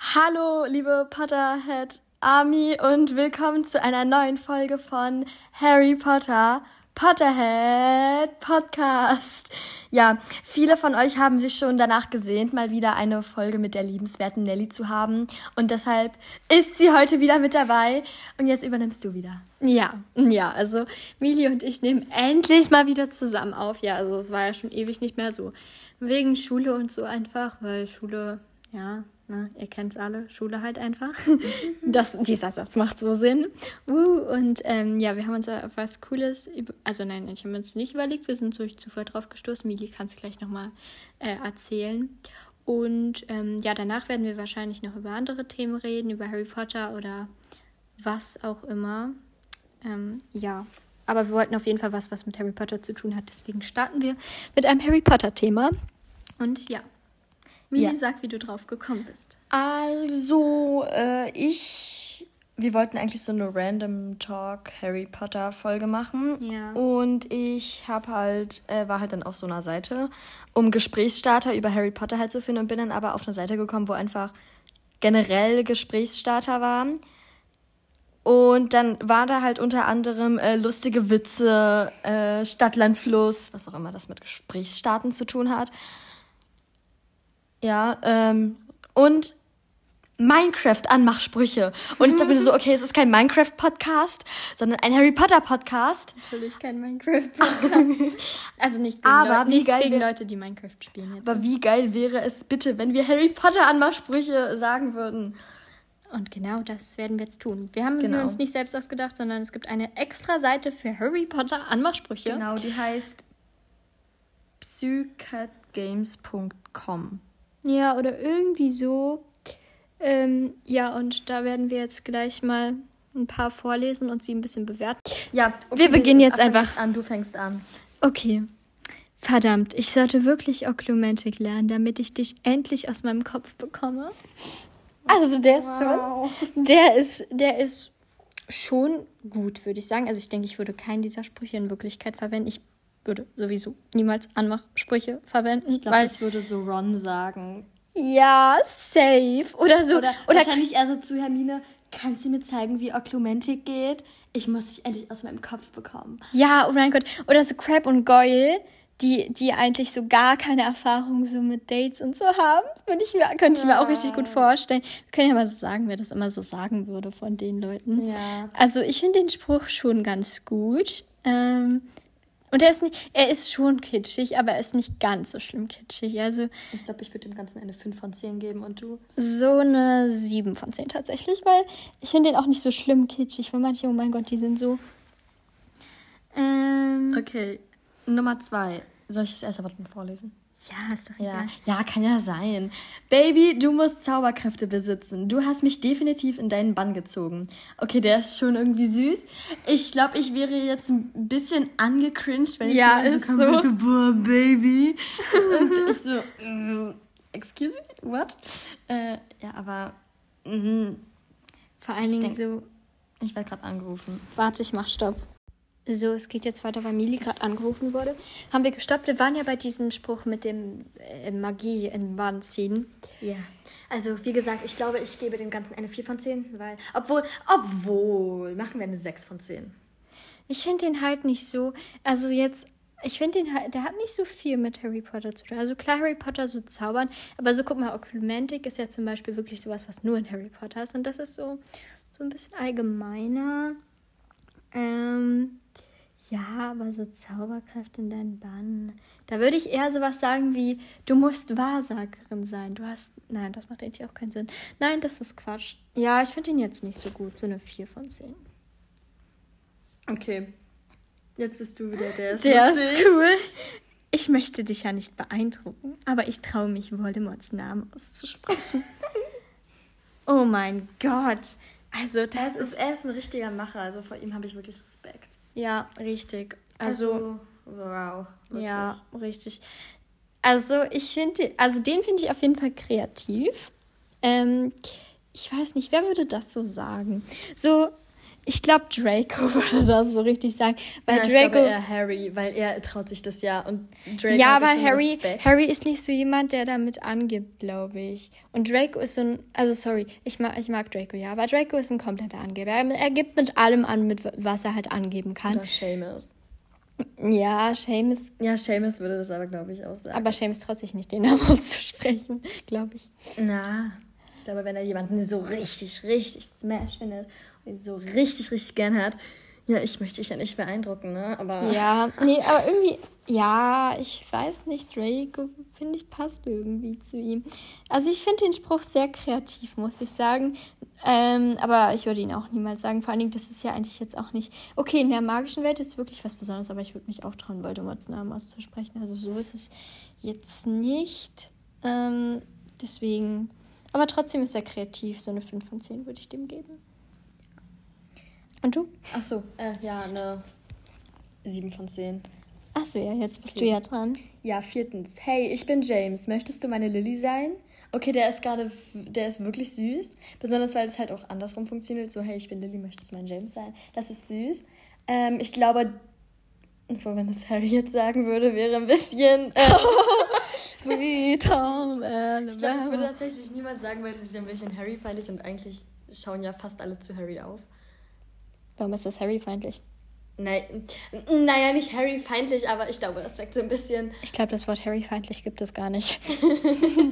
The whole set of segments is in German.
Hallo, liebe Potterhead Army und willkommen zu einer neuen Folge von Harry Potter Potterhead Podcast. Ja, viele von euch haben sich schon danach gesehnt, mal wieder eine Folge mit der liebenswerten Nelly zu haben. Und deshalb ist sie heute wieder mit dabei. Und jetzt übernimmst du wieder. Ja, ja, also Mili und ich nehmen endlich mal wieder zusammen auf. Ja, also es war ja schon ewig nicht mehr so. Wegen Schule und so einfach, weil Schule, ja, Ne? Ihr kennt es alle, Schule halt einfach. Das, dieser Satz macht so Sinn. Uh, und ähm, ja, wir haben uns auf was Cooles, also nein, ich habe uns nicht überlegt, wir sind durch Zufall drauf gestoßen. Mili kann es gleich nochmal äh, erzählen. Und ähm, ja, danach werden wir wahrscheinlich noch über andere Themen reden, über Harry Potter oder was auch immer. Ähm, ja, aber wir wollten auf jeden Fall was, was mit Harry Potter zu tun hat. Deswegen starten wir mit einem Harry Potter-Thema. Und ja, Mili, ja. sag, wie du drauf gekommen bist. Also, äh, ich. Wir wollten eigentlich so eine Random Talk Harry Potter Folge machen. Ja. Und ich habe halt, äh, war halt dann auf so einer Seite, um Gesprächsstarter über Harry Potter halt zu finden und bin dann aber auf eine Seite gekommen, wo einfach generell Gesprächsstarter waren. Und dann war da halt unter anderem äh, lustige Witze, äh, Stadtland, Fluss, was auch immer das mit Gesprächsstarten zu tun hat. Ja, ähm, und Minecraft-Anmachsprüche. Und ich dachte mir so, okay, es ist kein Minecraft-Podcast, sondern ein Harry Potter-Podcast. Natürlich kein Minecraft-Podcast. also nicht gegen, aber Leute, wie geil gegen Leute, die Minecraft spielen. Jetzt. Aber wie geil wäre es bitte, wenn wir Harry Potter-Anmachsprüche sagen würden. Und genau das werden wir jetzt tun. Wir haben genau. sie uns nicht selbst ausgedacht, sondern es gibt eine extra Seite für Harry Potter Anmachsprüche. Genau, die heißt psycatgames.com. Ja, oder irgendwie so. Ähm, ja, und da werden wir jetzt gleich mal ein paar vorlesen und sie ein bisschen bewerten. Ja, okay, wir beginnen jetzt einfach an. Du fängst an. Okay. Verdammt, ich sollte wirklich Oklumentik lernen, damit ich dich endlich aus meinem Kopf bekomme. Also der ist wow. schon, der ist, der ist schon gut, würde ich sagen. Also ich denke, ich würde keinen dieser Sprüche in Wirklichkeit verwenden. Ich würde sowieso niemals Anmachsprüche verwenden. Ich glaube, das würde so Ron sagen. Ja, safe. Oder so. Oder, oder wahrscheinlich eher so zu Hermine, kannst du mir zeigen, wie Oklumentik geht? Ich muss dich endlich aus meinem Kopf bekommen. Ja, oh mein Gott. Oder so Crab und Goyle, die, die eigentlich so gar keine Erfahrung so mit Dates und so haben. Würde ich mir, könnte ich mir auch richtig gut vorstellen. Wir können ja mal so sagen, wer das immer so sagen würde von den Leuten. Ja. Also ich finde den Spruch schon ganz gut. Ähm, und er ist nicht, er ist schon kitschig, aber er ist nicht ganz so schlimm kitschig. Also ich glaube, ich würde dem Ganzen eine 5 von 10 geben und du? So eine 7 von 10 tatsächlich, weil ich finde den auch nicht so schlimm kitschig, weil manche, oh mein Gott, die sind so. Ähm, okay, Nummer 2. Soll ich das erste Wort vorlesen? Ja, ist doch egal. Ja, ja, kann ja sein. Baby, du musst Zauberkräfte besitzen. Du hast mich definitiv in deinen Bann gezogen. Okay, der ist schon irgendwie süß. Ich glaube, ich wäre jetzt ein bisschen angecringed, wenn ja, ich so ist so. Boah, Baby. Und ich so, äh, excuse me, what? Äh, ja, aber mh, vor allen Dingen denk, so. Ich werde gerade angerufen. Warte, ich mach Stopp. So, es geht jetzt weiter, weil Mili gerade angerufen wurde. Haben wir gestoppt. Wir waren ja bei diesem Spruch mit dem äh, Magie in Bann ziehen. Ja. Also, wie gesagt, ich glaube, ich gebe dem Ganzen eine 4 von 10, weil. Obwohl, obwohl, machen wir eine 6 von 10. Ich finde den halt nicht so. Also, jetzt. Ich finde den halt, der hat nicht so viel mit Harry Potter zu tun. Also klar, Harry Potter so zaubern, aber so guck mal, Oklumentik ist ja zum Beispiel wirklich sowas, was nur in Harry Potter ist. Und das ist so, so ein bisschen allgemeiner. Ähm, ja, aber so Zauberkräfte in deinen Bann. Da würde ich eher sowas sagen wie, du musst Wahrsagerin sein. Du hast. Nein, das macht eigentlich auch keinen Sinn. Nein, das ist Quatsch. Ja, ich finde ihn jetzt nicht so gut. So eine 4 von 10. Okay. Jetzt bist du wieder der. Ist der lustig. ist cool. Ich möchte dich ja nicht beeindrucken, aber ich traue mich, Voldemorts Namen auszusprechen. oh mein Gott. Also, das ist, ist. Er ist ein richtiger Macher. Also vor ihm habe ich wirklich Respekt. Ja, richtig. Also, also wow. Wirklich. Ja, richtig. Also, ich finde, also den finde ich auf jeden Fall kreativ. Ähm, ich weiß nicht, wer würde das so sagen? So, Ich glaube, Draco würde das so richtig sagen. Weil ja, Draco. Ich glaube eher Harry, weil er traut sich das ja. Und Draco ja, aber Harry, Harry ist nicht so jemand, der damit angibt, glaube ich. Und Draco ist so ein. Also, sorry, ich mag, ich mag Draco, ja. Aber Draco ist ein kompletter Angeber. Er, er gibt mit allem an, mit was er halt angeben kann. Oder Seamus. Ja, Seamus. Ja, Seamus würde das aber, glaube ich, auch sagen. Aber Seamus traut sich nicht, den Namen auszusprechen, glaube ich. Na, ich glaube, wenn er jemanden so richtig, richtig smash findet ihn so richtig, richtig gern hat, ja, ich möchte dich ja nicht beeindrucken, ne? Aber. Ja, nee, aber irgendwie, ja, ich weiß nicht, Draco, finde ich, passt irgendwie zu ihm. Also ich finde den Spruch sehr kreativ, muss ich sagen. Ähm, aber ich würde ihn auch niemals sagen. Vor allen Dingen, das ist ja eigentlich jetzt auch nicht. Okay, in der magischen Welt ist es wirklich was Besonderes, aber ich würde mich auch trauen, Voldemorts Namen auszusprechen. Also so ist es jetzt nicht. Ähm, deswegen. Aber trotzdem ist er kreativ. So eine 5 von 10 würde ich dem geben. Und du? Ach so, äh, ja, eine 7 von 10. Ach so, ja, jetzt bist okay. du ja dran. Ja, viertens. Hey, ich bin James. Möchtest du meine Lilly sein? Okay, der ist gerade, der ist wirklich süß. Besonders, weil es halt auch andersrum funktioniert. So, hey, ich bin Lilly, möchtest du mein James sein? Das ist süß. Ähm, ich glaube, wenn das Harry jetzt sagen würde, wäre ein bisschen... Äh, Sweet Home Alabama. Ich glaube, das würde tatsächlich niemand sagen, weil das ist ja ein bisschen Harry-feindlich und eigentlich schauen ja fast alle zu Harry auf. Warum ist das Harry-feindlich? Nein, naja, nicht Harry-feindlich, aber ich glaube, das sagt so ein bisschen. Ich glaube, das Wort Harry-feindlich gibt es gar nicht.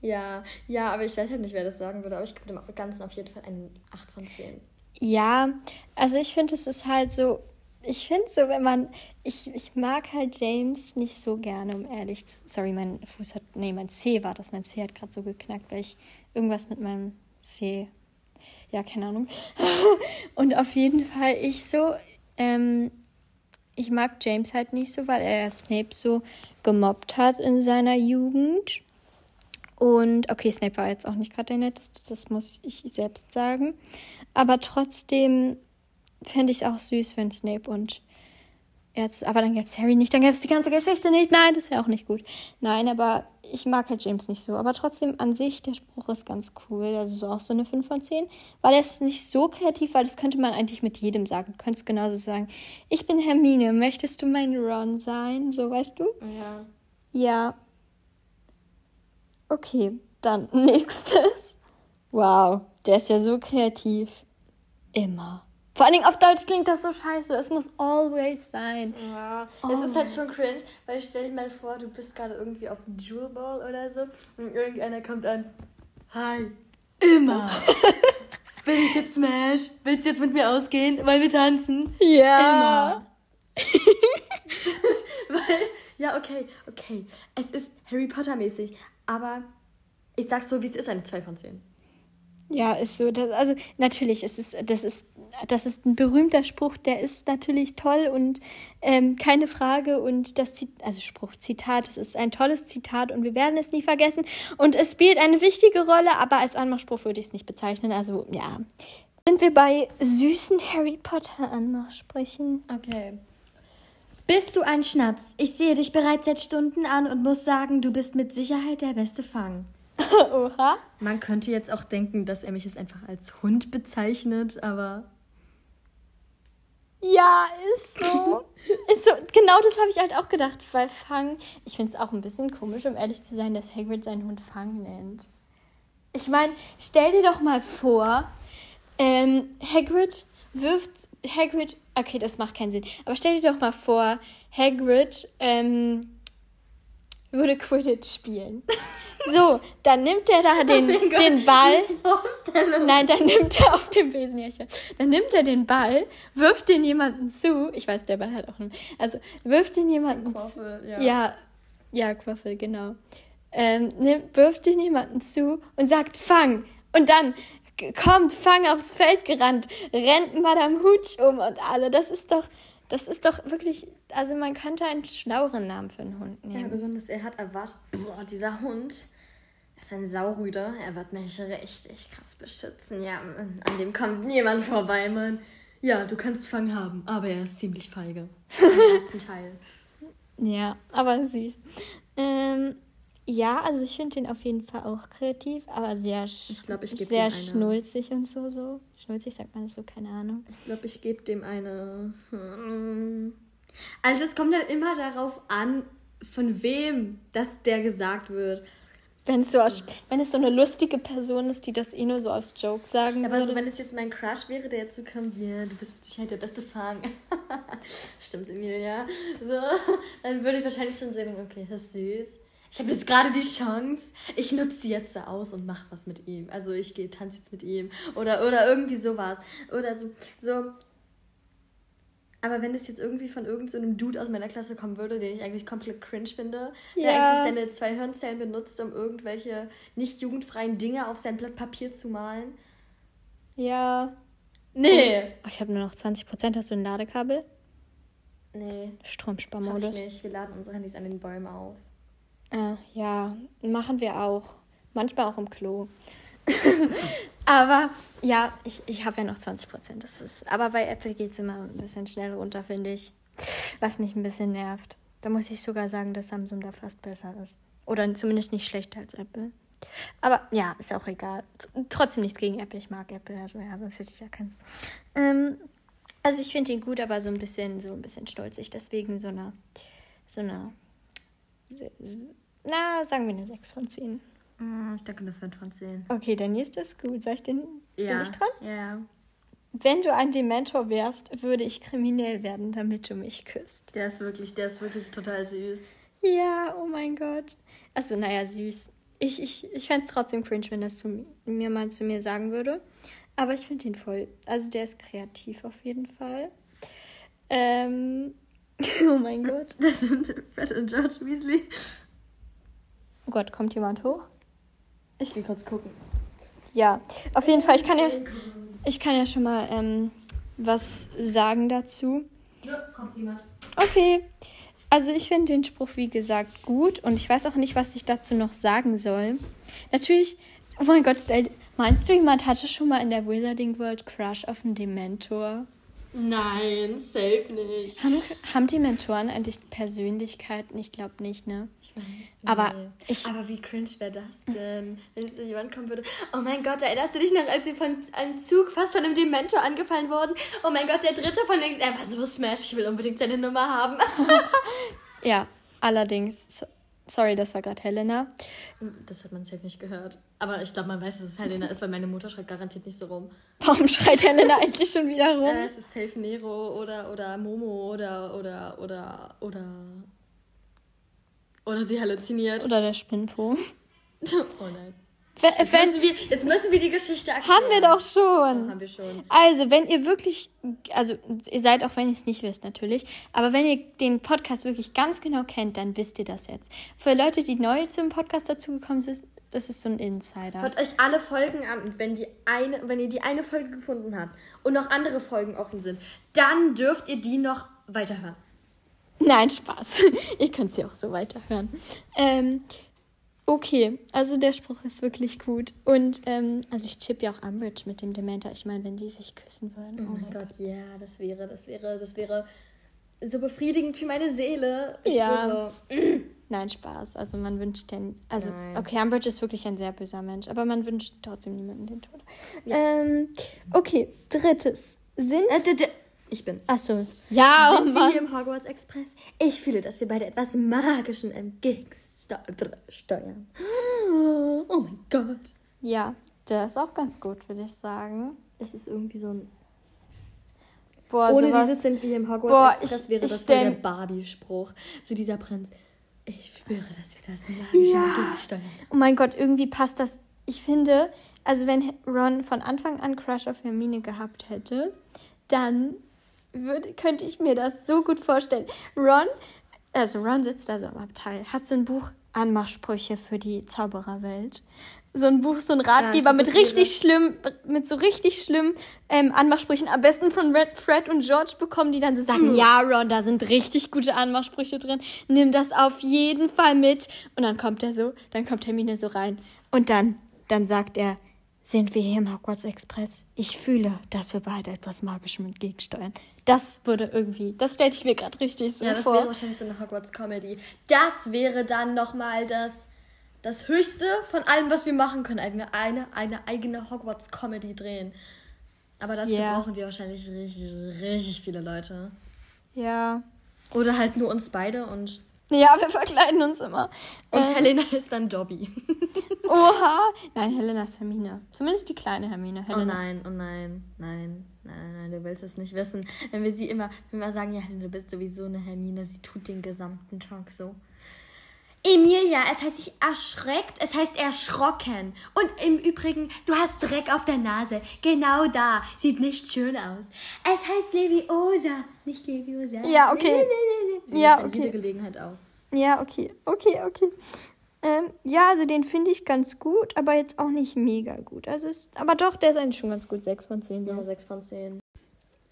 ja, ja, aber ich weiß halt nicht, wer das sagen würde, aber ich gebe dem Ganzen auf jeden Fall einen 8 von 10. Ja, also ich finde, es ist halt so, ich finde so, wenn man, ich, ich mag halt James nicht so gerne, um ehrlich zu, sorry, mein Fuß hat, nee, mein C war das, mein C hat gerade so geknackt, weil ich irgendwas mit meinem C ja, keine Ahnung. und auf jeden Fall ich so, ähm, ich mag James halt nicht so, weil er Snape so gemobbt hat in seiner Jugend. Und okay, Snape war jetzt auch nicht gerade der netteste, das muss ich selbst sagen. Aber trotzdem fände ich es auch süß, wenn Snape und Jetzt, aber dann gäbe es Harry nicht, dann gäbe es die ganze Geschichte nicht. Nein, das wäre auch nicht gut. Nein, aber ich mag halt James nicht so. Aber trotzdem an sich, der Spruch ist ganz cool. Also so auch so eine 5 von 10. Weil er ist nicht so kreativ, weil das könnte man eigentlich mit jedem sagen. Du könntest genauso sagen, ich bin Hermine, möchtest du mein Ron sein? So, weißt du? Ja. Ja. Okay, dann nächstes. Wow, der ist ja so kreativ. Immer. Vor allen Dingen auf Deutsch klingt das so scheiße. Es muss always sein. Ja, es ist halt schon cringe, weil stell dir mal vor, du bist gerade irgendwie auf dem Jewel Ball oder so und irgendeiner kommt an. Hi, immer. Bin ich jetzt Smash? Willst du jetzt mit mir ausgehen? Wollen wir tanzen? Ja. Immer. weil, ja, okay, okay. Es ist Harry Potter mäßig, aber ich sag's so, wie es ist, eine 2 von 10. Ja, ist so. Das, also natürlich, es ist, das ist, das ist ein berühmter Spruch, der ist natürlich toll und ähm, keine Frage. Und das Zitat, also Spruch, Zitat, es ist ein tolles Zitat und wir werden es nie vergessen. Und es spielt eine wichtige Rolle, aber als Anmachspruch würde ich es nicht bezeichnen. Also ja. Sind wir bei süßen Harry Potter Anmachsprechen? Okay. Bist du ein Schnatz? Ich sehe dich bereits seit Stunden an und muss sagen, du bist mit Sicherheit der beste Fang. Oha. Man könnte jetzt auch denken, dass er mich jetzt einfach als Hund bezeichnet, aber. Ja, ist so. ist so. Genau das habe ich halt auch gedacht, weil Fang. Ich finde es auch ein bisschen komisch, um ehrlich zu sein, dass Hagrid seinen Hund Fang nennt. Ich meine, stell dir doch mal vor, ähm, Hagrid wirft. Hagrid. Okay, das macht keinen Sinn. Aber stell dir doch mal vor, Hagrid ähm, würde Quidditch spielen. So, dann nimmt er da den, den Ball. Nein, dann nimmt er auf dem Besen, ja, ich weiß. Dann nimmt er den Ball, wirft den jemanden zu. Ich weiß, der Ball hat auch einen. Also, wirft den jemanden Quaffel, zu. Ja. ja, ja, Quaffel, genau. Ähm, nimmt, wirft den jemanden zu und sagt, fang. Und dann kommt, fang aufs Feld gerannt, rennt Madame Hooch um und alle. Das ist doch, das ist doch wirklich, also man könnte einen schlaueren Namen für einen Hund nehmen. Ja, besonders er hat erwartet, boah, dieser Hund ist ein Saurüder. Er wird mich richtig krass beschützen. Ja, an dem kommt niemand vorbei, Mann. Ja, du kannst Fang haben, aber er ist ziemlich feige. Im ersten Teil. Ja, aber süß. Ähm, ja, also ich finde den auf jeden Fall auch kreativ, aber sehr, ich glaub, ich sehr schnulzig und so, so. Schnulzig sagt man das so, keine Ahnung. Ich glaube, ich gebe dem eine. Also es kommt halt immer darauf an, von wem das der gesagt wird. Wenn es, so aus, wenn es so eine lustige Person ist, die das eh nur so aus Joke sagen Aber würde. so, wenn es jetzt mein Crush wäre, der jetzt so kommt, ja, du bist mit Sicherheit der beste Fang. Stimmt, Emilia. So, dann würde ich wahrscheinlich schon sagen, okay, das ist süß. Ich habe jetzt gerade die Chance, ich nutze sie jetzt da aus und mache was mit ihm. Also ich gehe tanze jetzt mit ihm oder oder irgendwie sowas oder so so aber wenn es jetzt irgendwie von irgendeinem so Dude aus meiner Klasse kommen würde, den ich eigentlich komplett cringe finde, ja. der eigentlich seine zwei Hirnzellen benutzt, um irgendwelche nicht jugendfreien Dinge auf sein Blatt Papier zu malen. Ja. Nee. Oh, ich habe nur noch 20%. Hast du ein Ladekabel? Nee. Stromsparmodus. Ich nicht. Wir laden unsere Handys an den Bäumen auf. Äh, ja, machen wir auch. Manchmal auch im Klo. aber ja, ich, ich habe ja noch 20 Prozent. aber bei Apple geht es immer ein bisschen schnell runter, finde ich. Was mich ein bisschen nervt. Da muss ich sogar sagen, dass Samsung da fast besser ist. Oder zumindest nicht schlechter als Apple. Aber ja, ist auch egal. Trotzdem nichts gegen Apple. Ich mag Apple, also ja, sonst hätte ich ja keins. Ähm, also ich finde ihn gut, aber so ein bisschen, so ein bisschen stolzig. Deswegen so eine, so eine, na, sagen wir eine 6 von 10. Mm, ich denke eine 5 von 10. Okay, dann ist das gut. Soll ich den, ja. bin ich dran? Ja. Wenn du ein Dementor wärst, würde ich kriminell werden, damit du mich küsst. Der ist wirklich, der ist wirklich total süß. Ja, oh mein Gott. Also, naja, süß. Ich, ich, ich fände es trotzdem cringe, wenn das zu mir mal zu mir sagen würde. Aber ich finde ihn voll. Also, der ist kreativ auf jeden Fall. Ähm. oh mein Gott. Das sind Fred und George Weasley. Oh Gott, kommt jemand hoch? Ich gehe kurz gucken. Ja, auf jeden Fall, ich kann ja, ich kann ja schon mal ähm, was sagen dazu. Ja, kommt jemand. Okay. Also ich finde den Spruch, wie gesagt, gut und ich weiß auch nicht, was ich dazu noch sagen soll. Natürlich, oh mein Gott, meinst du, jemand hatte schon mal in der Wizarding World Crush auf einen Dementor? Nein, safe nicht. Haben, haben die Mentoren eigentlich Persönlichkeiten? Ich glaube nicht, ne? Aber, nee. ich, aber wie cringe wäre das denn, wenn jetzt jemand kommen würde? Oh mein Gott, erinnerst du dich noch, als wir von einem Zug fast von einem Dementor angefallen wurden? Oh mein Gott, der dritte von links, er war so smash, ich will unbedingt seine Nummer haben. ja, allerdings. Sorry, das war gerade Helena. Das hat man safe nicht gehört. Aber ich glaube, man weiß, dass es Helena ist, weil meine Mutter schreit garantiert nicht so rum. Warum schreit Helena eigentlich schon wieder rum? Äh, es ist safe Nero oder, oder Momo oder, oder, oder, oder. Oder sie halluziniert. Oder der Spinnpo. oh nein. Jetzt, müssen wir, jetzt müssen wir die Geschichte erklären. Haben wir doch schon. Oh, haben wir schon. Also, wenn ihr wirklich, also ihr seid auch, wenn ihr es nicht wisst natürlich, aber wenn ihr den Podcast wirklich ganz genau kennt, dann wisst ihr das jetzt. Für Leute, die neu zum Podcast dazugekommen sind, das ist so ein Insider. Hört euch alle Folgen an und wenn, die eine, wenn ihr die eine Folge gefunden habt und noch andere Folgen offen sind, dann dürft ihr die noch weiterhören. Nein, Spaß. ihr könnt sie auch so weiterhören. Ähm, Okay, also der Spruch ist wirklich gut. Und ähm, also ich chippe ja auch Umbridge mit dem Dementor. Ich meine, wenn die sich küssen würden. Oh, oh mein Gott, Gott, ja, das wäre, das wäre, das wäre so befriedigend für meine Seele. Ich ja. Schwöre. Nein, Spaß. Also man wünscht den. Also, Nein. okay, Umbridge ist wirklich ein sehr böser Mensch, aber man wünscht trotzdem niemanden den Tod. Ja. Ähm, okay, drittes. Sind. Äh, ich bin. Achso. Ja, Sind oh wir hier im Hogwarts Express? Ich fühle, dass wir beide etwas Magischen steuern. Oh mein Gott. Ja, der ist auch ganz gut, würde ich sagen. Es ist irgendwie so ein. Boah, Ohne sowas, dieses sind wir im Hogwarts boah, Express ich, wäre ich das voll der Barbie-Spruch. So dieser Prinz. Ich spüre, dass wir das magisch ja. entgegensteuern. Oh mein Gott, irgendwie passt das. Ich finde, also wenn Ron von Anfang an Crush auf Hermine gehabt hätte, dann würde, könnte ich mir das so gut vorstellen. Ron, also Ron sitzt da so am Abteil, hat so ein Buch Anmachsprüche für die Zaubererwelt. So ein Buch, so ein Ratgeber ja, mit richtig schlimm, mit so richtig schlimmen ähm, Anmachsprüchen. Am besten von Red, Fred und George bekommen, die dann so sagen, mhm. ja, Ron, da sind richtig gute Anmachsprüche drin. Nimm das auf jeden Fall mit. Und dann kommt er so, dann kommt Hermine so rein. Und dann, dann sagt er, sind wir hier im Hogwarts Express. Ich fühle, dass wir beide etwas Magischem entgegensteuern. Das würde irgendwie, das stelle ich mir gerade richtig so vor. Ja, das wäre wahrscheinlich so eine Hogwarts Comedy. Das wäre dann nochmal das das Höchste von allem, was wir machen können. Eine, eine, eine eigene Hogwarts-Comedy drehen. Aber dazu yeah. brauchen wir wahrscheinlich richtig, richtig viele Leute. Ja. Oder halt nur uns beide und. Ja, wir verkleiden uns immer. Und ähm. Helena ist dann Dobby. Oha! Nein, Helena ist Hermine. Zumindest die kleine Hermine. Helena. Oh nein, oh nein, nein, nein, nein, nein, du willst es nicht wissen. Wenn wir sie immer, wenn wir sagen, ja, Helena, du bist sowieso eine Hermine, sie tut den gesamten Tag so. Emilia, es heißt sich erschreckt, es heißt erschrocken. Und im Übrigen, du hast Dreck auf der Nase. Genau da. Sieht nicht schön aus. Es heißt Leviosa, nicht Leviosa. Ja, okay. Sieht ja, okay. jede Gelegenheit aus. Ja, okay. Okay, okay. Ähm, ja, also den finde ich ganz gut, aber jetzt auch nicht mega gut. Also ist, aber doch, der ist eigentlich schon ganz gut. 6 von 10. Ja, 6 von 10.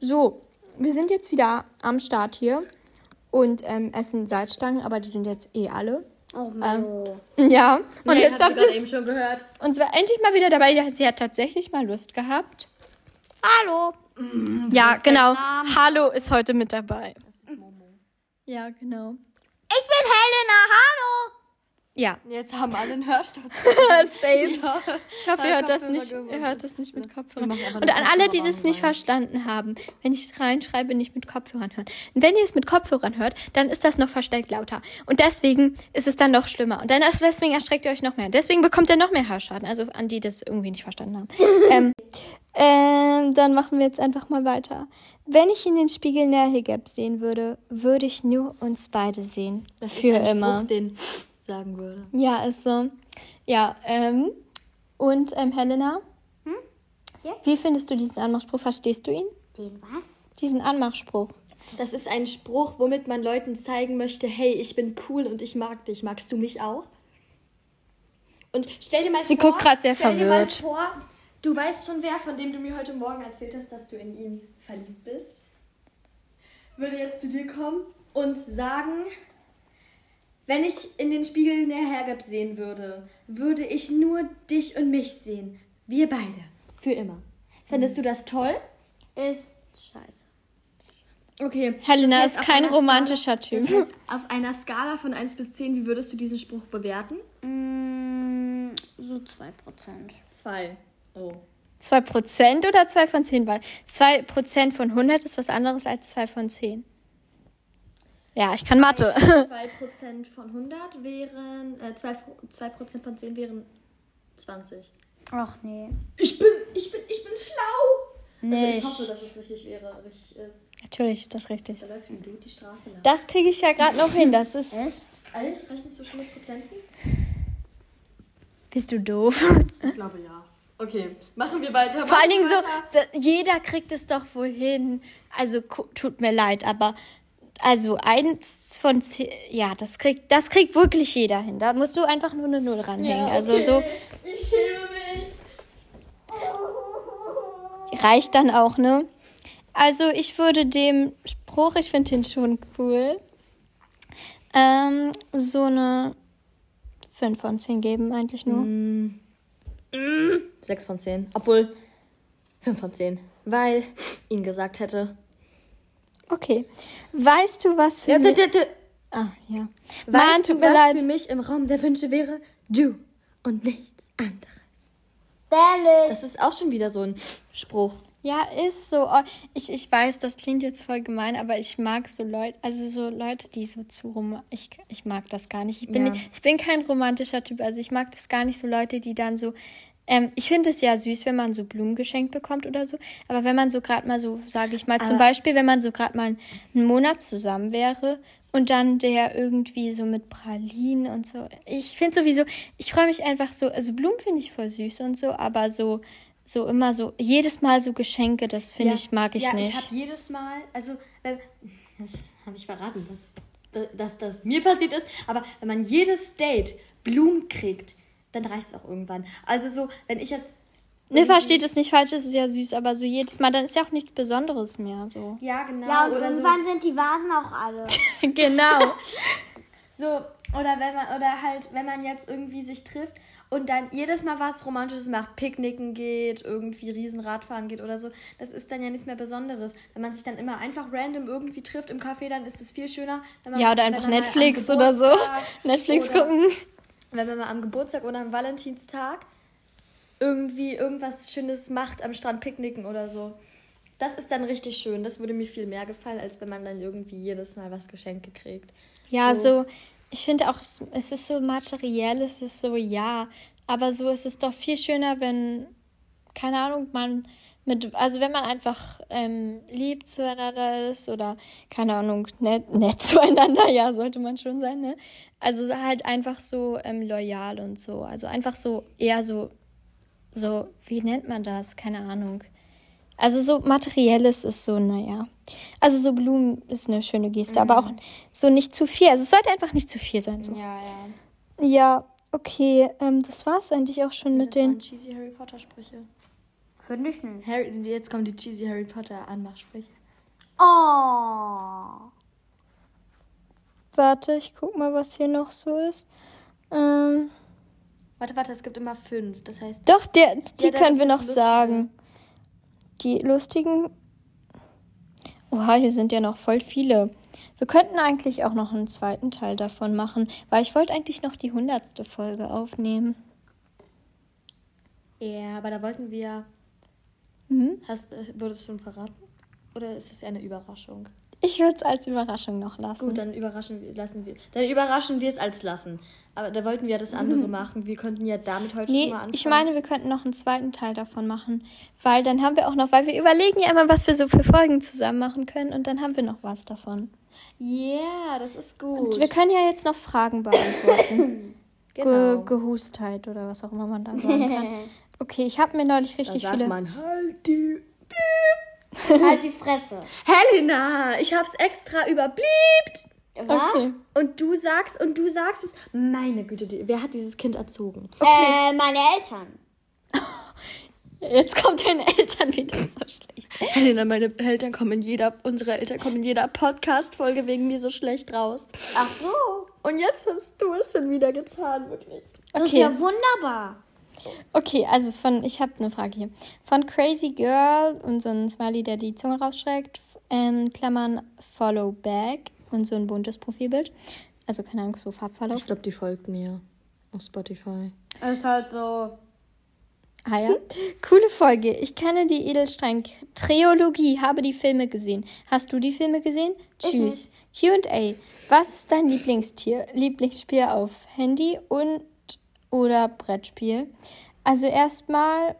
So, wir sind jetzt wieder am Start hier und ähm, essen Salzstangen, aber die sind jetzt eh alle. Oh no. Ähm, ja, und nee, jetzt habt ihr eben schon gehört. Und zwar endlich mal wieder dabei. Sie hat tatsächlich mal Lust gehabt. Hallo. Mm, ja, genau. Hallo ist heute mit dabei. Das ist Momo. Ja, genau. Ich bin Helena. Hallo. Ja. Jetzt haben alle einen Hörsturz. Safe. Ja. Ich hoffe, ihr hört das nicht, ihr hört das nicht mit Kopfhörern. Und an alle, die das nicht verstanden haben, wenn ich reinschreibe, nicht mit Kopfhörern hören. Und wenn ihr es mit Kopfhörern hört, dann ist das noch verstärkt lauter. Und deswegen ist es dann noch schlimmer. Und dann deswegen erschreckt ihr euch noch mehr. Deswegen bekommt ihr noch mehr Hörschaden. Also an die das irgendwie nicht verstanden haben. ähm, ähm, dann machen wir jetzt einfach mal weiter. Wenn ich in den Spiegel näher Gap sehen würde, würde ich nur uns beide sehen. Das für ist ein immer. Spruch, den sagen würde. Ja, ist so. Ja, ähm, und ähm, Helena? Hm? Ja? Wie findest du diesen Anmachspruch? Verstehst du ihn? Den was? Diesen Anmachspruch. Das ist ein Spruch, womit man Leuten zeigen möchte, hey, ich bin cool und ich mag dich. Magst du mich auch? Und stell dir mal Sie vor, guckt gerade sehr stell verwirrt. Dir mal vor, du weißt schon wer, von dem du mir heute Morgen erzählt hast, dass du in ihn verliebt bist. Würde jetzt zu dir kommen und sagen, wenn ich in den Spiegel näher Hergab sehen würde, würde ich nur dich und mich sehen. Wir beide. Für immer. Findest mhm. du das toll? Ist scheiße. Okay. Helena das heißt, ist kein romantischer Skala, Typ. Das heißt, auf einer Skala von 1 bis 10, wie würdest du diesen Spruch bewerten? Mm, so 2%. 2. Oh. 2% oder 2 von 10? Weil 2% von 100 ist was anderes als 2 von 10. Ja, ich kann Mathe. 2% von 100 wären, äh, 2%, 2 von 10 wären 20. Ach nee. Ich bin, ich bin, ich bin schlau. Nee. Also ich hoffe, dass es richtig wäre, richtig ist. Natürlich ist das richtig. Da läuft du die Straße lang. Das kriege ich ja gerade noch hin, das ist... Echt? Alles? Rechnest du schon mit Prozenten? Bist du doof? Ich glaube ja. Okay, machen wir weiter. Vor allen Dingen so, jeder kriegt es doch wohin. Also tut mir leid, aber also eins von zehn, ja, das kriegt, das kriegt wirklich jeder hin. Da musst du einfach nur eine Null ranhängen. Ja, also okay. Also so. Ich schäme mich. Reicht dann auch, ne? Also ich würde dem Spruch, ich finde den schon cool, ähm, so eine 5 von 10 geben, eigentlich nur. Mm. 6 von 10. Obwohl 5 von 10. Weil ihn gesagt hätte, Okay. Weißt du, was für ja, mich... Ah, ja. Weißt Mann, tut mir was leid. für mich im Raum der Wünsche wäre? Du und nichts anderes. Dallas. Das ist auch schon wieder so ein Spruch. Ja, ist so. Oh, ich, ich weiß, das klingt jetzt voll gemein, aber ich mag so Leute, also so Leute, die so zu rom ich, ich mag das gar nicht. Ich bin, ja. ich bin kein romantischer Typ, also ich mag das gar nicht so Leute, die dann so ähm, ich finde es ja süß, wenn man so Blumen geschenkt bekommt oder so. Aber wenn man so gerade mal so, sage ich mal, aber zum Beispiel, wenn man so gerade mal einen Monat zusammen wäre und dann der irgendwie so mit Pralinen und so. Ich finde sowieso, ich freue mich einfach so, also Blumen finde ich voll süß und so, aber so so immer so jedes Mal so Geschenke, das finde ja, ich mag ich ja, nicht. Ja, ich habe jedes Mal, also äh, das habe ich verraten, dass, dass das mir passiert ist, aber wenn man jedes Date Blumen kriegt, dann reicht es auch irgendwann. Also so, wenn ich jetzt. Ne, versteht es nicht falsch, es ist ja süß, aber so jedes Mal, dann ist ja auch nichts Besonderes mehr. So. Ja, genau. Ja, und oder irgendwann so. sind die Vasen auch alle. genau. so, oder wenn man, oder halt, wenn man jetzt irgendwie sich trifft und dann jedes Mal was Romantisches macht, Picknicken geht, irgendwie Riesenradfahren geht oder so, das ist dann ja nichts mehr Besonderes. Wenn man sich dann immer einfach random irgendwie trifft im Café, dann ist es viel schöner. ja, oder einfach Netflix oder so. Netflix oder, gucken wenn man mal am Geburtstag oder am Valentinstag irgendwie irgendwas Schönes macht, am Strand picknicken oder so. Das ist dann richtig schön. Das würde mir viel mehr gefallen, als wenn man dann irgendwie jedes Mal was Geschenke kriegt. Ja, so, so ich finde auch, es ist so materiell, es ist so, ja. Aber so ist es doch viel schöner, wenn, keine Ahnung, man mit, also wenn man einfach ähm, lieb zueinander ist oder, keine Ahnung, nett, nett zueinander, ja, sollte man schon sein, ne? Also halt einfach so ähm, loyal und so. Also einfach so eher so, so, wie nennt man das? Keine Ahnung. Also so materielles ist so, naja. Also so Blumen ist eine schöne Geste, mhm. aber auch so nicht zu viel. Also es sollte einfach nicht zu viel sein. So. Ja, ja. Ja, okay. Ähm, das war es eigentlich auch schon mit den. cheesy Harry Potter Sprüche. Finde ich nicht. Harry, jetzt kommen die cheesy Harry Potter Anmachsprüche. Oh. Warte, ich guck mal, was hier noch so ist. Ähm. Warte, warte, es gibt immer fünf. Das heißt. Doch, der, die ja, können wir noch sagen. Die lustigen. Oha, hier sind ja noch voll viele. Wir könnten eigentlich auch noch einen zweiten Teil davon machen, weil ich wollte eigentlich noch die hundertste Folge aufnehmen. Ja, aber da wollten wir. Mhm. Hast, äh, wurde es schon verraten? Oder ist es eher eine Überraschung? Ich würde es als Überraschung noch lassen. Gut, dann überraschen wir, lassen wir. Dann überraschen wir es als lassen. Aber da wollten wir ja das andere mhm. machen. Wir könnten ja damit heute nee, schon mal anfangen. Ich meine, wir könnten noch einen zweiten Teil davon machen. Weil dann haben wir auch noch, weil wir überlegen ja immer, was wir so für Folgen zusammen machen können und dann haben wir noch was davon. Ja, yeah, das ist gut. Und wir können ja jetzt noch Fragen beantworten. genau. Ge Gehustheit oder was auch immer man da sagen kann. Okay, ich habe mir neulich richtig da sagt viele. Man halt die. halt die Fresse. Helena, ich hab's extra überbliebt. Was? Okay. Und du sagst, und du sagst es, meine Güte, die, wer hat dieses Kind erzogen? Okay. Äh, meine Eltern. Jetzt kommt deine Eltern wieder so schlecht. Helena, meine Eltern kommen in jeder, unsere Eltern kommen in jeder Podcast-Folge wegen mir so schlecht raus. Ach so. Und jetzt hast du es schon wieder getan, wirklich. Das okay. ist ja wunderbar. Okay, also von, ich habe eine Frage hier. Von Crazy Girl und so ein Smiley, der die Zunge rausschreckt, ähm, Klammern Follow Back und so ein buntes Profilbild. Also keine Ahnung, so Farbverlauf. Ich glaube, die folgt mir auf Spotify. ist halt so. Ah ja. Coole Folge. Ich kenne die Edelstein-Triologie, habe die Filme gesehen. Hast du die Filme gesehen? Tschüss. QA. Was ist dein Lieblingstier? Lieblingsspiel auf Handy und oder Brettspiel? Also erstmal,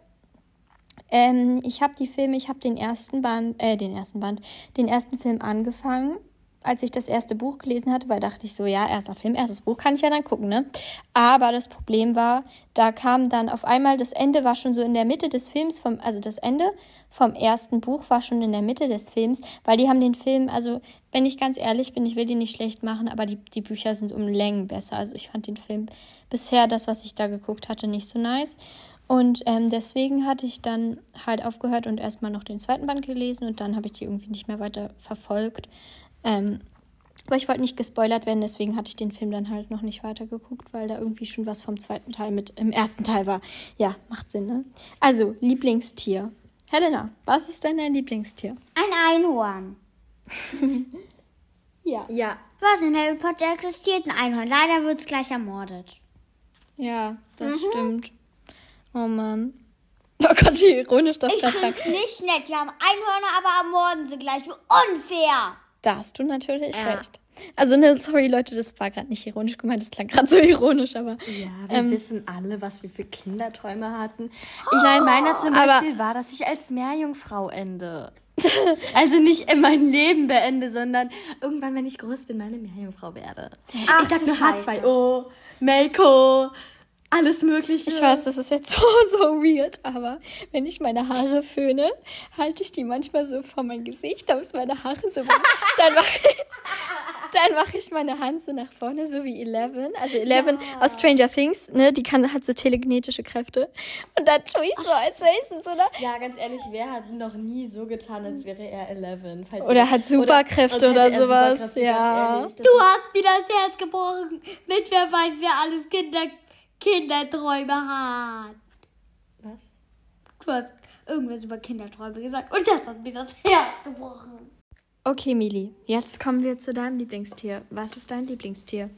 ähm, ich habe die Filme, ich habe den ersten Band, äh, den ersten Band, den ersten Film angefangen als ich das erste Buch gelesen hatte, weil dachte ich so, ja, erster Film, erstes Buch kann ich ja dann gucken, ne? Aber das Problem war, da kam dann auf einmal, das Ende war schon so in der Mitte des Films, vom, also das Ende vom ersten Buch war schon in der Mitte des Films, weil die haben den Film, also wenn ich ganz ehrlich bin, ich will den nicht schlecht machen, aber die, die Bücher sind um Längen besser. Also ich fand den Film bisher, das, was ich da geguckt hatte, nicht so nice. Und ähm, deswegen hatte ich dann halt aufgehört und erstmal noch den zweiten Band gelesen und dann habe ich die irgendwie nicht mehr weiter verfolgt. Ähm, aber ich wollte nicht gespoilert werden, deswegen hatte ich den Film dann halt noch nicht weitergeguckt, weil da irgendwie schon was vom zweiten Teil mit im ersten Teil war. Ja, macht Sinn, ne? Also, Lieblingstier. Helena, was ist denn dein Lieblingstier? Ein Einhorn. ja. Ja. Was in Harry Potter existiert ein Einhorn. Leider wird es gleich ermordet. Ja, das mhm. stimmt. Oh Mann. Oh Gott, wie ironisch das gerade. Ich find's nicht nett. Die haben Einhörner, aber ermorden sie gleich. Wie unfair. Da hast du natürlich ja. recht. Also, ne, sorry Leute, das war gerade nicht ironisch gemeint, das klang gerade so ironisch, aber. Ja, wir ähm, wissen alle, was wir für Kinderträume hatten. Ich meine, meiner zum Beispiel aber, war, dass ich als Meerjungfrau ende. also nicht in mein Leben beende, sondern irgendwann, wenn ich groß bin, meine Meerjungfrau werde. Ach, ich sag nur H2O, Melko, alles Mögliche. Ich weiß, das ist jetzt so, so weird, aber wenn ich meine Haare föhne, halte ich die manchmal so vor mein Gesicht, damit meine Haare so. dann mache ich, dann mache ich meine Hand so nach vorne, so wie Eleven. Also Eleven ja. aus Stranger Things, ne, die kann hat so telekinetische Kräfte. Und dann tue ich so, als wäre ich so, ne? Ja, ganz ehrlich, wer hat noch nie so getan, als wäre er Eleven? oder hat Superkräfte oder, oder sowas, Superkräfte, ja. Ehrlich, du hast mir das Herz gebrochen. Mit wer weiß, wer alles Kinder Kinderträume hat. Was? Du hast irgendwas über Kinderträume gesagt und das hat mir das Herz gebrochen. Okay, Mili, jetzt kommen wir zu deinem Lieblingstier. Was ist dein Lieblingstier?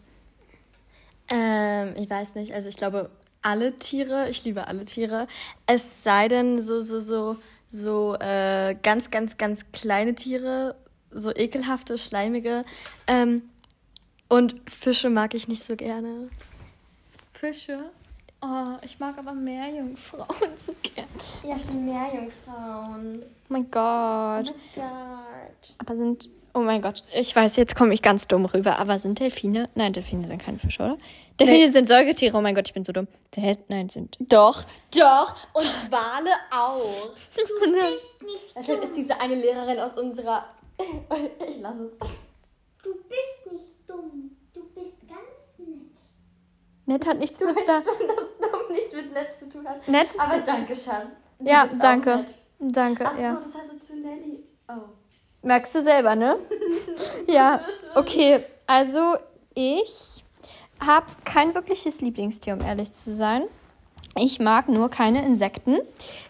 Ähm, ich weiß nicht, also ich glaube, alle Tiere, ich liebe alle Tiere. Es sei denn, so, so, so, so äh, ganz, ganz, ganz kleine Tiere, so ekelhafte, schleimige. Ähm, und Fische mag ich nicht so gerne. Fische? Oh, ich mag aber Meerjungfrauen so gerne. Ja, schon Meerjungfrauen. Oh mein Gott. Oh mein Gott. Aber sind. Oh mein Gott, ich weiß, jetzt komme ich ganz dumm rüber, aber sind Delfine? Nein, Delfine sind keine Fische, oder? Delfine nee. sind Säugetiere, oh mein Gott, ich bin so dumm. Del Nein, sind. Doch, doch. Und Wale auch. Du bist nicht Deshalb also ist diese eine Lehrerin aus unserer. ich lasse es. Du bist nicht dumm. Du bist ganz nett. Nett hat nichts mit da. Schon, dass dumm nichts mit nett zu tun hat. Nett ist Aber danke, Schatz. Du ja, danke. Danke, Ach so, ja. das heißt zu Nelly. Oh. Merkst du selber, ne? ja, okay. Also ich habe kein wirkliches Lieblingstier, um ehrlich zu sein. Ich mag nur keine Insekten.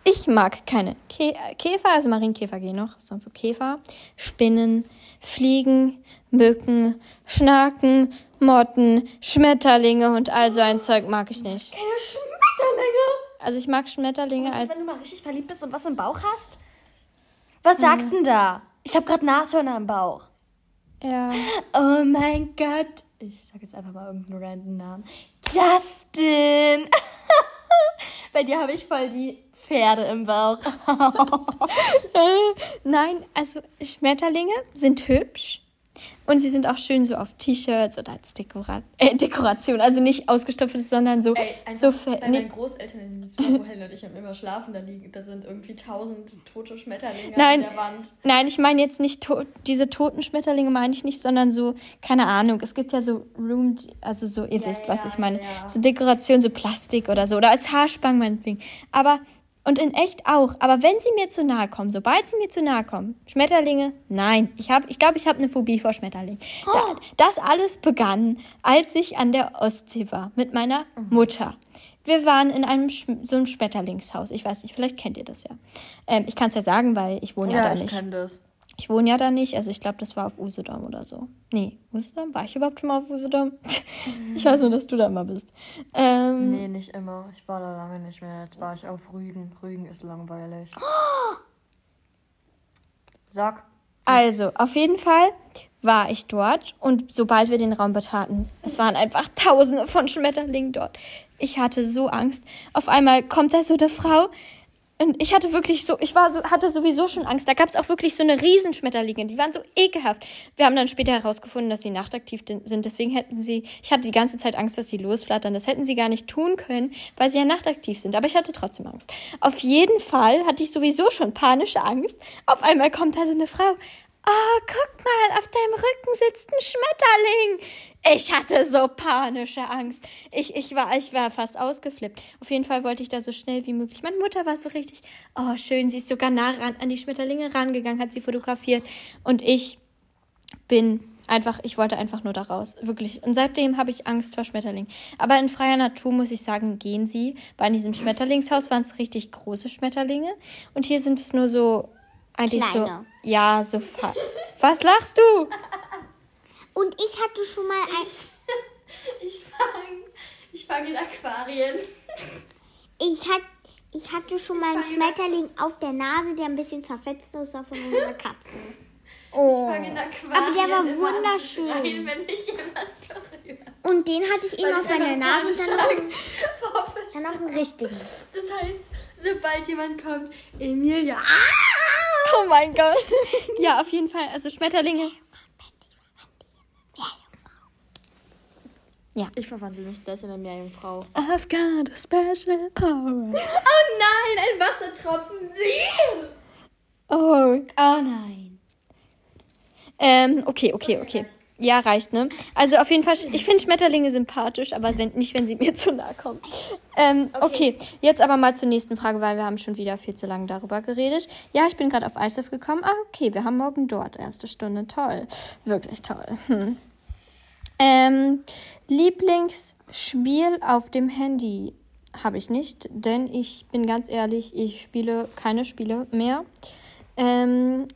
Ich mag keine Kä Käfer, also Marienkäfer gehen noch, sonst so Käfer, Spinnen, Fliegen, Mücken, Schnaken, Motten, Schmetterlinge und all so ein Zeug mag ich nicht. Keine Schmetterlinge? Also ich mag Schmetterlinge als. wenn du mal richtig verliebt bist und was im Bauch hast? Was sagst du denn da? Ich habe gerade Nashörner im Bauch. Ja. Oh mein Gott. Ich sag jetzt einfach mal irgendeinen random Namen. Justin! Bei dir habe ich voll die Pferde im Bauch. Nein, also Schmetterlinge sind hübsch. Und sie sind auch schön so auf T-Shirts oder als Dekora äh, Dekoration. Also nicht ausgestopft, sondern so. Ey, so bei meinen Großeltern in Helen und ich haben immer schlafen, da liegen, da sind irgendwie tausend tote Schmetterlinge nein, an der Wand. Nein, ich meine jetzt nicht to diese toten Schmetterlinge, meine ich nicht, sondern so, keine Ahnung, es gibt ja so Room, also so, ihr ja, wisst, ja, was ich meine. Ja. So Dekoration, so Plastik oder so. Oder als Haarspangen meinetwegen. Aber und in echt auch. Aber wenn sie mir zu nahe kommen, sobald sie mir zu nahe kommen, Schmetterlinge, nein. Ich glaube, ich, glaub, ich habe eine Phobie vor Schmetterlingen. Oh. Das alles begann, als ich an der Ostsee war mit meiner Mutter. Wir waren in einem so einem Schmetterlingshaus. Ich weiß nicht, vielleicht kennt ihr das ja. Ähm, ich kann es ja sagen, weil ich wohne ja, ja da nicht. Ich kenne das. Ich wohne ja da nicht, also ich glaube, das war auf Usedom oder so. Nee, Usedom? War ich überhaupt schon mal auf Usedom? ich weiß nur, dass du da mal bist. Ähm, nee, nicht immer. Ich war da lange nicht mehr. Jetzt war ich auf Rügen. Rügen ist langweilig. Sag. Also, auf jeden Fall war ich dort und sobald wir den Raum betraten, es waren einfach tausende von Schmetterlingen dort. Ich hatte so Angst. Auf einmal kommt da so eine Frau, und ich hatte wirklich so, ich war so, hatte sowieso schon Angst. Da gab es auch wirklich so eine Riesenschmetterlinge, die waren so ekelhaft. Wir haben dann später herausgefunden, dass sie nachtaktiv sind. Deswegen hätten sie, ich hatte die ganze Zeit Angst, dass sie losflattern. Das hätten sie gar nicht tun können, weil sie ja nachtaktiv sind. Aber ich hatte trotzdem Angst. Auf jeden Fall hatte ich sowieso schon panische Angst. Auf einmal kommt da so eine Frau. Oh, guck mal, auf deinem Rücken sitzt ein Schmetterling. Ich hatte so panische Angst. Ich, ich, war, ich war fast ausgeflippt. Auf jeden Fall wollte ich da so schnell wie möglich. Meine Mutter war so richtig, oh schön, sie ist sogar nah ran, an die Schmetterlinge rangegangen, hat sie fotografiert. Und ich bin einfach, ich wollte einfach nur da raus. Wirklich. Und seitdem habe ich Angst vor Schmetterlingen. Aber in freier Natur muss ich sagen, gehen sie. In diesem Schmetterlingshaus waren es richtig große Schmetterlinge. Und hier sind es nur so eigentlich Kleine. so. Ja, so fast. Was lachst du? Und ich hatte schon mal ein. Ich, ich fange ich fang in Aquarien. Ich, hat, ich hatte schon mal einen Schmetterling auf der Nase, der ein bisschen zerfetzt aussah von unserer Katze. Oh. Ich fange in Aquarien. Aber der war wunderschön. Schreien, wenn mich jemand Und den hatte ich eben auf meiner Nase und dann noch, dann noch einen richtigen. Das heißt, sobald jemand kommt, Emilia. Ah! Oh mein Gott. Ja, auf jeden Fall. Also Schmetterlinge. Ja. Ich verwandle mich gleich in eine Meerjungfrau. I've got a special power. Oh nein, ein Wassertropfen. Oh. Oh nein. Ähm, okay, okay, okay. Ja, reicht, ne? Also auf jeden Fall, ich finde Schmetterlinge sympathisch, aber wenn, nicht, wenn sie mir zu nahe kommen. Ähm, okay. okay. jetzt aber mal zur nächsten Frage, weil wir haben schon wieder viel zu lange darüber geredet. Ja, ich bin gerade auf ISF gekommen. Ah, okay, wir haben morgen dort erste Stunde. Toll. Wirklich toll. Hm. Ähm, Lieblingsspiel auf dem Handy habe ich nicht, denn ich bin ganz ehrlich, ich spiele keine Spiele mehr. Ähm,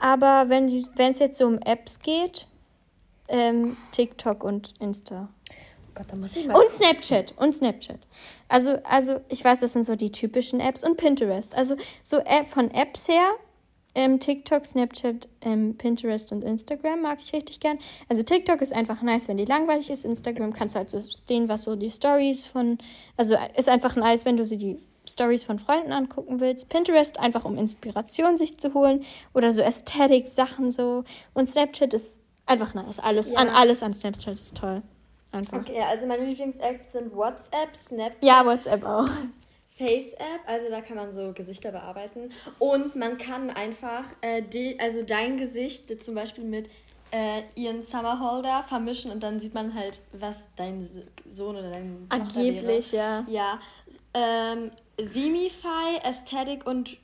aber wenn es jetzt so um Apps geht, ähm, TikTok und Insta. Gott, da muss ich mal. Und Snapchat. Und Snapchat. Also, also, ich weiß, das sind so die typischen Apps. Und Pinterest. Also, so App von Apps her. Ähm, TikTok, Snapchat, ähm, Pinterest und Instagram mag ich richtig gern. Also TikTok ist einfach nice, wenn die langweilig ist. Instagram kannst du halt so sehen, was so die Stories von, also ist einfach nice, wenn du sie die Stories von Freunden angucken willst. Pinterest einfach um Inspiration sich zu holen oder so Ästhetik Sachen so. Und Snapchat ist einfach nice. Alles ja. an alles an Snapchat ist toll. Einfach. Okay, also meine Lieblings-Apps sind WhatsApp, Snapchat. Ja, WhatsApp auch. Face-App, also da kann man so Gesichter bearbeiten. Und man kann einfach äh, die, also dein Gesicht zum Beispiel mit äh, ihren Summerholder vermischen und dann sieht man halt, was dein Sohn oder dein Angeblich, ja. Ja. Ähm, Vimify, Aesthetic und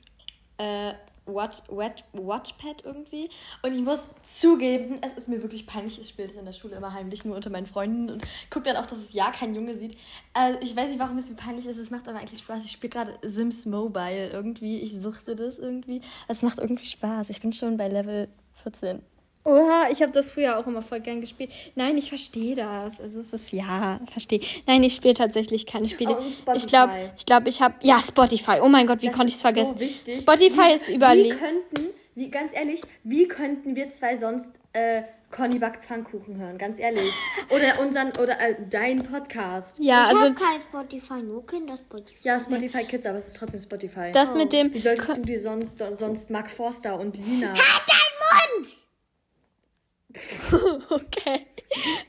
äh, What, What, Watchpad irgendwie. Und ich muss zugeben, es ist mir wirklich peinlich. Ich spiele das in der Schule immer heimlich nur unter meinen Freunden und gucke dann auch, dass es ja kein Junge sieht. Äh, ich weiß nicht, warum es mir peinlich ist. Es macht aber eigentlich Spaß. Ich spiele gerade Sims Mobile irgendwie. Ich suchte das irgendwie. Es macht irgendwie Spaß. Ich bin schon bei Level 14. Oha, ich habe das früher auch immer voll gern gespielt. Nein, ich verstehe das. Also es ist ja, verstehe. Nein, ich spiele tatsächlich keine Spiele. Oh, ich glaube, ich glaube, ich habe ja Spotify. Oh mein Gott, wie das konnte ich es vergessen? So Spotify wie, ist überlegt. Wie könnten, wie ganz ehrlich, wie könnten wir zwei sonst äh, Conny backt Pfannkuchen hören, ganz ehrlich. Oder unseren oder äh, dein Podcast. Ja, ich also kein Spotify, nur Kinder Spotify. Ja, Spotify Kids, aber es ist trotzdem Spotify. Das oh. mit dem Wie solltest du dir sonst sonst Mark Forster und Lina deinen Mund! okay.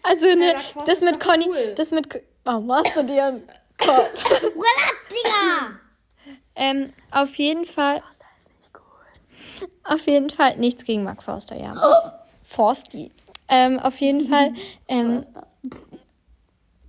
Also ne, das mit Conny, cool. das mit Warum machst du dir einen Kopf? Digga! ähm, auf jeden Fall. Auf jeden Fall nichts gegen Mark Forster, ja. Oh. Forsti. Ähm, auf jeden Fall. Ähm,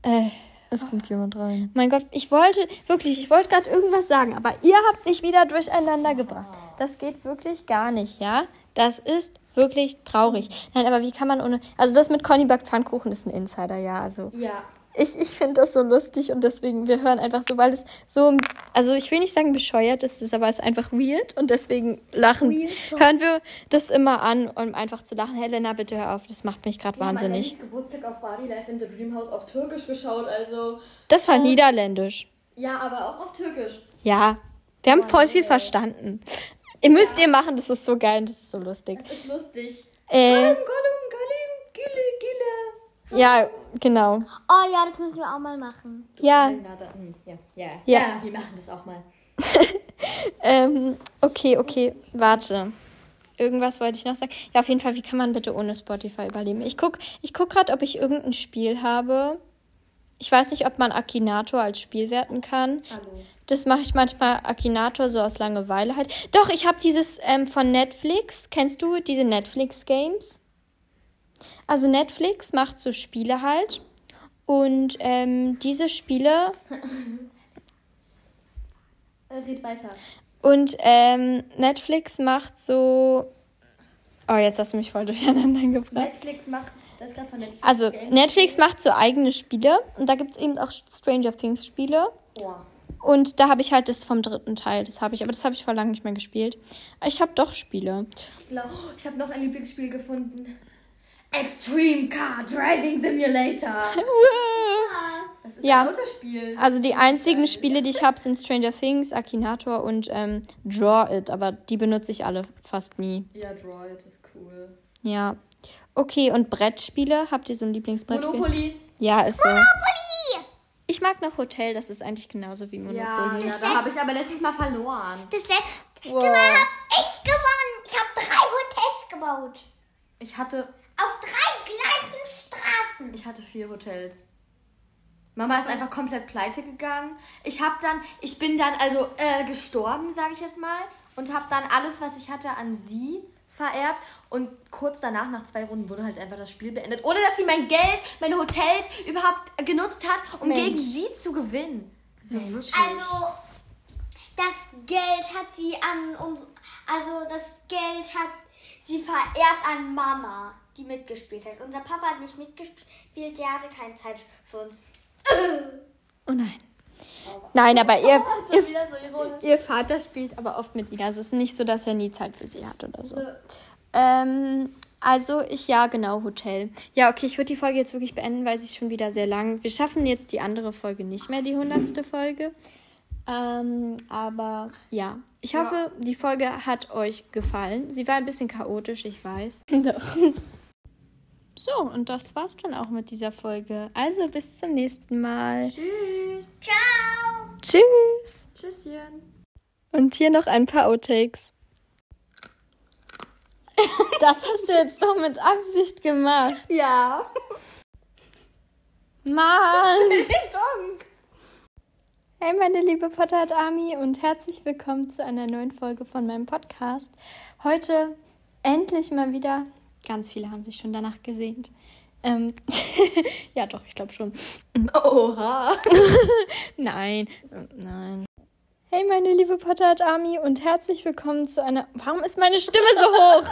äh, es kommt jemand rein. Mein Gott, ich wollte, wirklich, ich wollte gerade irgendwas sagen, aber ihr habt mich wieder durcheinander gebracht. Das geht wirklich gar nicht, ja? Das ist wirklich traurig. Nein, aber wie kann man ohne. Also das mit Conny backt Pfannkuchen ist ein Insider, ja. Also. Ja. Ich, ich finde das so lustig und deswegen, wir hören einfach so, weil es so, also ich will nicht sagen bescheuert ist, es aber es ist einfach weird und deswegen lachen, weird. hören wir das immer an, um einfach zu lachen. Helena, bitte hör auf, das macht mich gerade wahnsinnig. Ich habe Geburtstag auf Barbie Life in the Dream House auf Türkisch geschaut, also. Das war äh, niederländisch. Ja, aber auch auf Türkisch. Ja, wir haben oh, voll viel verstanden. Ihr müsst ihr machen, das ist so geil und das ist so lustig. Das ist lustig. Äh, Gollum, Gollum, Gollum, Gille, Gille. Ja, genau. Oh ja, das müssen wir auch mal machen. Ja. Hm, ja. Ja. ja. ja, wir machen das auch mal. ähm, okay, okay, warte. Irgendwas wollte ich noch sagen. Ja, auf jeden Fall, wie kann man bitte ohne Spotify überleben? Ich gucke ich guck gerade, ob ich irgendein Spiel habe. Ich weiß nicht, ob man Akinator als Spiel werten kann. Hallo. Das mache ich manchmal Akinator so aus Langeweile halt. Doch, ich habe dieses ähm, von Netflix. Kennst du diese Netflix-Games? Also Netflix macht so Spiele halt. Und ähm, diese Spiele. Red weiter. Und ähm, Netflix macht so. Oh, jetzt hast du mich voll durcheinander gebracht. Netflix macht. Netflix. Also, Netflix macht so eigene Spiele. Und da gibt es eben auch Stranger Things Spiele. Ja. Und da habe ich halt das vom dritten Teil, das habe ich, aber das habe ich vor langem nicht mehr gespielt. Ich habe doch Spiele. Ich glaube, ich habe noch ein Lieblingsspiel gefunden. Extreme Car Driving Simulator. das ist ja. ein Autospiel. Also die einzigen Spiele, die ich habe, sind Stranger Things, Akinator und ähm, Draw It, aber die benutze ich alle fast nie. Ja, Draw It ist cool. Ja. Okay, und Brettspiele? Habt ihr so ein Lieblingsbrettspiel? Monopoly. Ja, ist so. Monopoly! Ich mag noch Hotel, das ist eigentlich genauso wie Monopoly. Ja, ja da habe ich aber letztes Mal verloren. Das letzte wow. Mal habe ich gewonnen. Ich habe drei Hotels gebaut. Ich hatte... Auf drei gleichen Straßen. Ich hatte vier Hotels. Mama ist einfach komplett pleite gegangen. Ich habe dann, ich bin dann also äh, gestorben, sage ich jetzt mal, und habe dann alles, was ich hatte, an sie vererbt und kurz danach, nach zwei Runden, wurde halt einfach das Spiel beendet, ohne dass sie mein Geld, meine Hotels überhaupt genutzt hat, um Mensch. gegen sie zu gewinnen. So wirklich. Also, das Geld hat sie an uns, also das Geld hat sie vererbt an Mama, die mitgespielt hat. Unser Papa hat nicht mitgespielt, der hatte keine Zeit für uns. Oh nein. Nein, aber ihr, ihr, ihr, Vater spielt aber oft mit Ina. Also es ist nicht so, dass er nie Zeit für sie hat oder so. Ähm, Also, ich, ja, genau, Hotel. Ja, okay, ich würde die Folge jetzt wirklich beenden, weil sie ist schon wieder sehr lang. Wir schaffen jetzt die andere Folge nicht mehr, die hundertste Folge. Ähm, aber ja, ich hoffe, ja. die Folge hat euch gefallen. Sie war ein bisschen chaotisch, ich weiß. Doch. So, und das war's dann auch mit dieser Folge. Also bis zum nächsten Mal. Tschüss. Ciao. Tschüss. Tschüsschen. Und hier noch ein paar Outtakes. Das hast du jetzt doch mit Absicht gemacht. Ja. Mann. Hey, meine liebe Potterhead Army und herzlich willkommen zu einer neuen Folge von meinem Podcast. Heute endlich mal wieder. Ganz viele haben sich schon danach gesehnt. Ähm, ja, doch, ich glaube schon. Oha. nein, nein. Hey, meine liebe Potterhead Army und herzlich willkommen zu einer. Warum ist meine Stimme so hoch?